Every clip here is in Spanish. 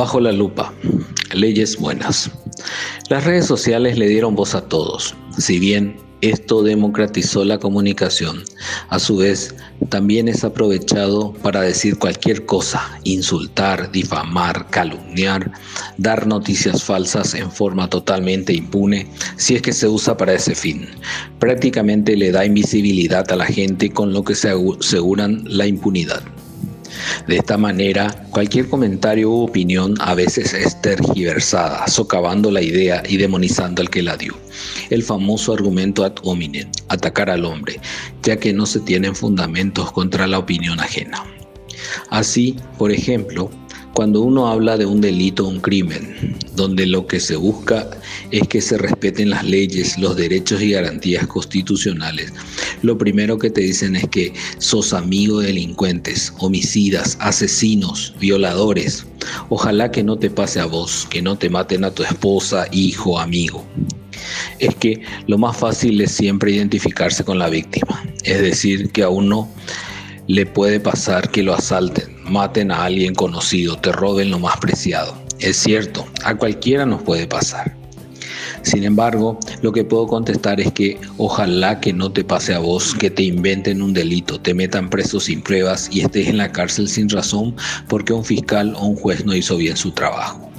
Bajo la lupa. Leyes buenas. Las redes sociales le dieron voz a todos. Si bien esto democratizó la comunicación, a su vez también es aprovechado para decir cualquier cosa, insultar, difamar, calumniar, dar noticias falsas en forma totalmente impune si es que se usa para ese fin. Prácticamente le da invisibilidad a la gente con lo que se aseguran la impunidad. De esta manera, cualquier comentario u opinión a veces es tergiversada, socavando la idea y demonizando al que la dio. El famoso argumento ad hominem, atacar al hombre, ya que no se tienen fundamentos contra la opinión ajena. Así, por ejemplo, cuando uno habla de un delito o un crimen, donde lo que se busca es que se respeten las leyes, los derechos y garantías constitucionales, lo primero que te dicen es que sos amigo de delincuentes, homicidas, asesinos, violadores. Ojalá que no te pase a vos, que no te maten a tu esposa, hijo, amigo. Es que lo más fácil es siempre identificarse con la víctima, es decir, que a uno le puede pasar que lo asalten, maten a alguien conocido, te roben lo más preciado. Es cierto, a cualquiera nos puede pasar. Sin embargo, lo que puedo contestar es que ojalá que no te pase a vos que te inventen un delito, te metan preso sin pruebas y estés en la cárcel sin razón porque un fiscal o un juez no hizo bien su trabajo.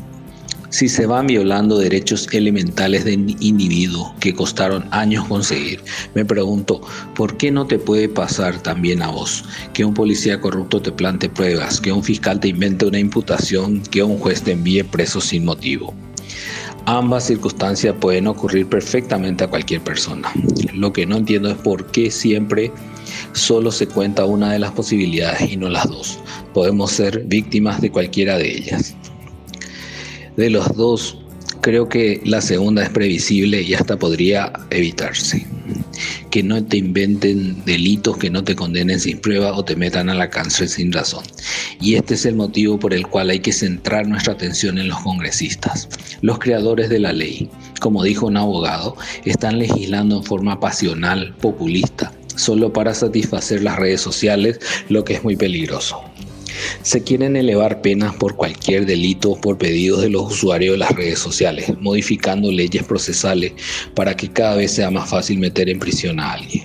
Si se van violando derechos elementales de individuo que costaron años conseguir, me pregunto, ¿por qué no te puede pasar también a vos que un policía corrupto te plante pruebas, que un fiscal te invente una imputación, que un juez te envíe preso sin motivo? Ambas circunstancias pueden ocurrir perfectamente a cualquier persona. Lo que no entiendo es por qué siempre solo se cuenta una de las posibilidades y no las dos. Podemos ser víctimas de cualquiera de ellas. De los dos, creo que la segunda es previsible y hasta podría evitarse. Que no te inventen delitos, que no te condenen sin prueba o te metan a la cárcel sin razón. Y este es el motivo por el cual hay que centrar nuestra atención en los congresistas, los creadores de la ley. Como dijo un abogado, están legislando en forma pasional, populista, solo para satisfacer las redes sociales, lo que es muy peligroso. Se quieren elevar penas por cualquier delito por pedidos de los usuarios de las redes sociales, modificando leyes procesales para que cada vez sea más fácil meter en prisión a alguien.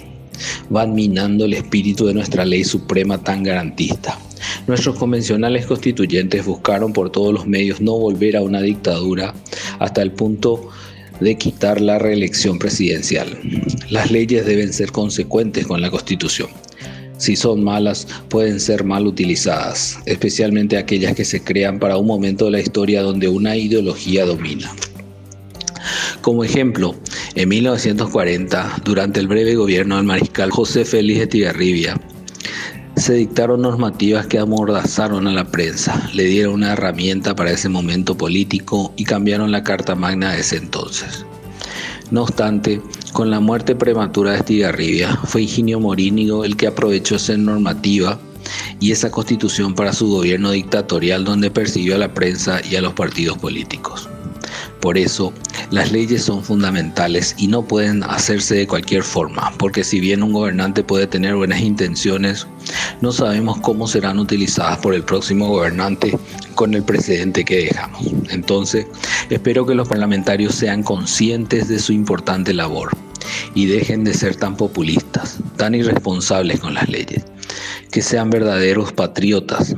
Van minando el espíritu de nuestra ley suprema tan garantista. Nuestros convencionales constituyentes buscaron por todos los medios no volver a una dictadura hasta el punto de quitar la reelección presidencial. Las leyes deben ser consecuentes con la Constitución si son malas, pueden ser mal utilizadas, especialmente aquellas que se crean para un momento de la historia donde una ideología domina. Como ejemplo, en 1940, durante el breve gobierno del mariscal José Félix de Tigarribia, se dictaron normativas que amordazaron a la prensa, le dieron una herramienta para ese momento político y cambiaron la Carta Magna de ese entonces. No obstante, con la muerte prematura de Estigarribia, fue Higinio Morínigo el que aprovechó esa normativa y esa constitución para su gobierno dictatorial donde persiguió a la prensa y a los partidos políticos. Por eso, las leyes son fundamentales y no pueden hacerse de cualquier forma, porque si bien un gobernante puede tener buenas intenciones, no sabemos cómo serán utilizadas por el próximo gobernante con el precedente que dejamos. Entonces, espero que los parlamentarios sean conscientes de su importante labor y dejen de ser tan populistas, tan irresponsables con las leyes, que sean verdaderos patriotas.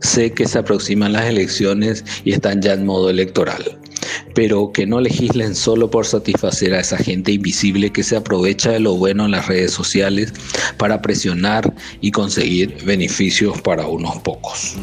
Sé que se aproximan las elecciones y están ya en modo electoral pero que no legislen solo por satisfacer a esa gente invisible que se aprovecha de lo bueno en las redes sociales para presionar y conseguir beneficios para unos pocos.